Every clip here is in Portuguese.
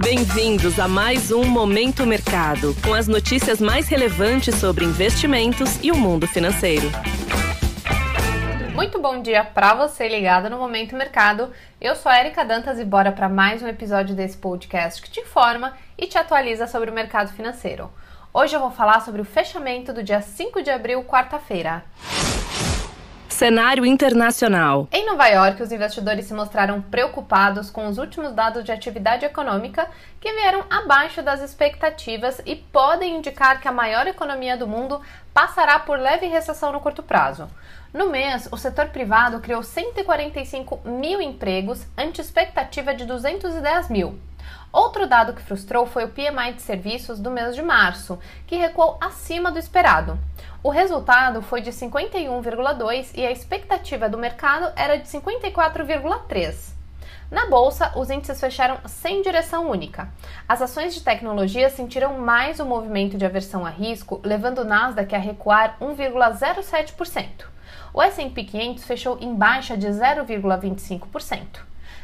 Bem-vindos a mais um Momento Mercado, com as notícias mais relevantes sobre investimentos e o mundo financeiro. Muito bom dia para você ligado no Momento Mercado. Eu sou a Erika Dantas e bora para mais um episódio desse podcast que te informa e te atualiza sobre o mercado financeiro. Hoje eu vou falar sobre o fechamento do dia 5 de abril, quarta-feira. Cenário internacional. Em Nova York, os investidores se mostraram preocupados com os últimos dados de atividade econômica que vieram abaixo das expectativas e podem indicar que a maior economia do mundo passará por leve recessão no curto prazo. No mês, o setor privado criou 145 mil empregos ante expectativa de 210 mil. Outro dado que frustrou foi o PMI de serviços do mês de março, que recuou acima do esperado. O resultado foi de 51,2 e a expectativa do mercado era de 54,3. Na bolsa, os índices fecharam sem direção única. As ações de tecnologia sentiram mais o movimento de aversão a risco, levando o Nasdaq a recuar 1,07%. O S&P 500 fechou em baixa de 0,25%.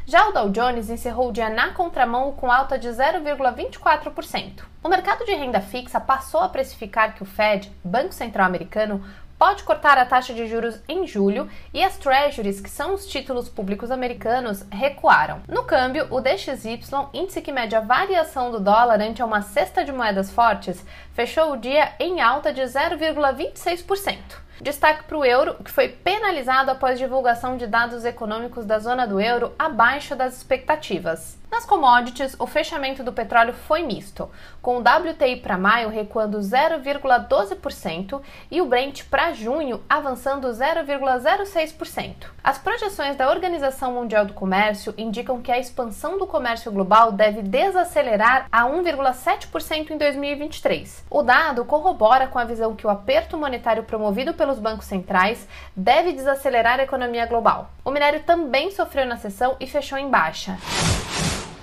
Já o Dow Jones encerrou o dia na contramão com alta de 0,24%. O mercado de renda fixa passou a precificar que o Fed, Banco Central Americano, pode cortar a taxa de juros em julho e as treasuries, que são os títulos públicos americanos, recuaram. No câmbio, o DXY, índice que mede a variação do dólar ante uma cesta de moedas fortes, fechou o dia em alta de 0,26%. Destaque para o euro, que foi penalizado após divulgação de dados econômicos da zona do euro abaixo das expectativas. Nas commodities, o fechamento do petróleo foi misto, com o WTI para maio recuando 0,12% e o Brent para junho avançando 0,06%. As projeções da Organização Mundial do Comércio indicam que a expansão do comércio global deve desacelerar a 1,7% em 2023. O dado corrobora com a visão que o aperto monetário promovido pelos bancos centrais deve desacelerar a economia global. O minério também sofreu na sessão e fechou em baixa.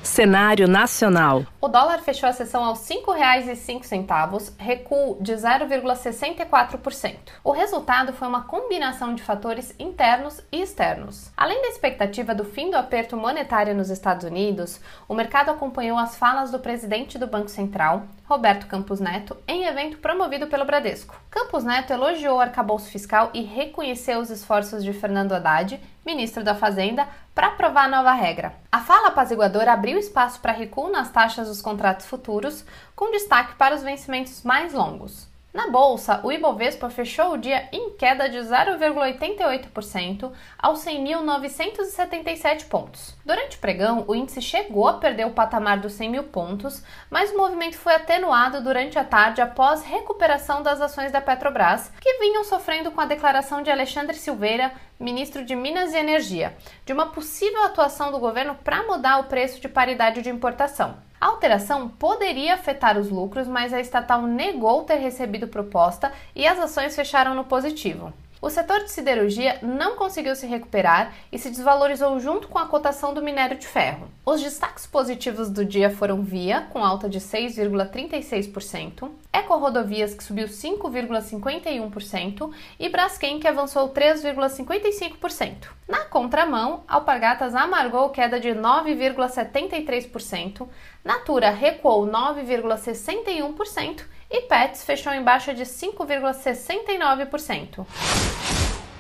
Cenário nacional. O dólar fechou a sessão aos R$ 5,05, recuo de 0,64%. O resultado foi uma combinação de fatores internos e externos. Além da expectativa do fim do aperto monetário nos Estados Unidos, o mercado acompanhou as falas do presidente do Banco Central, Roberto Campos Neto, em evento promovido pelo Bradesco. Campos Neto elogiou o arcabouço fiscal e reconheceu os esforços de Fernando Haddad, ministro da Fazenda, para aprovar a nova regra. A fala apaziguadora abriu espaço para recuo nas taxas dos contratos futuros, com destaque para os vencimentos mais longos. Na bolsa, o Ibovespa fechou o dia em queda de 0,88% aos 100.977 pontos. Durante o pregão, o índice chegou a perder o patamar dos 100 mil pontos, mas o movimento foi atenuado durante a tarde após recuperação das ações da Petrobras, que vinham sofrendo com a declaração de Alexandre Silveira, ministro de Minas e Energia, de uma possível atuação do governo para mudar o preço de paridade de importação. A alteração poderia afetar os lucros, mas a estatal negou ter recebido proposta e as ações fecharam no positivo. O setor de siderurgia não conseguiu se recuperar e se desvalorizou junto com a cotação do minério de ferro. Os destaques positivos do dia foram Via, com alta de 6,36%, Eco Rodovias, que subiu 5,51%, e Braskem, que avançou 3,55%. Na contramão, Alpargatas amargou queda de 9,73%, Natura recuou 9,61% e Pets fechou em baixa de 5,69%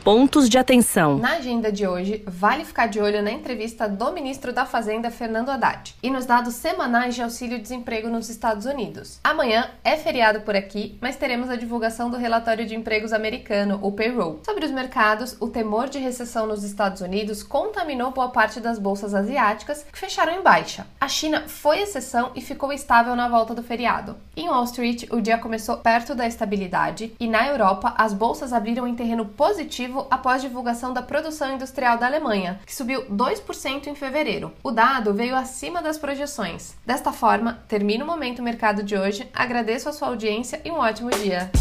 pontos de atenção. Na agenda de hoje, vale ficar de olho na entrevista do ministro da Fazenda, Fernando Haddad, e nos dados semanais de auxílio-desemprego nos Estados Unidos. Amanhã é feriado por aqui, mas teremos a divulgação do relatório de empregos americano, o payroll. Sobre os mercados, o temor de recessão nos Estados Unidos contaminou boa parte das bolsas asiáticas, que fecharam em baixa. A China foi exceção e ficou estável na volta do feriado. Em Wall Street, o dia começou perto da estabilidade, e na Europa, as bolsas abriram em terreno positivo positivo após divulgação da produção industrial da Alemanha, que subiu 2% em fevereiro. O dado veio acima das projeções. Desta forma, termina o Momento Mercado de hoje. Agradeço a sua audiência e um ótimo dia.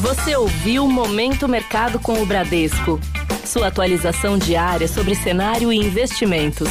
Você ouviu o Momento Mercado com o Bradesco. Sua atualização diária sobre cenário e investimentos.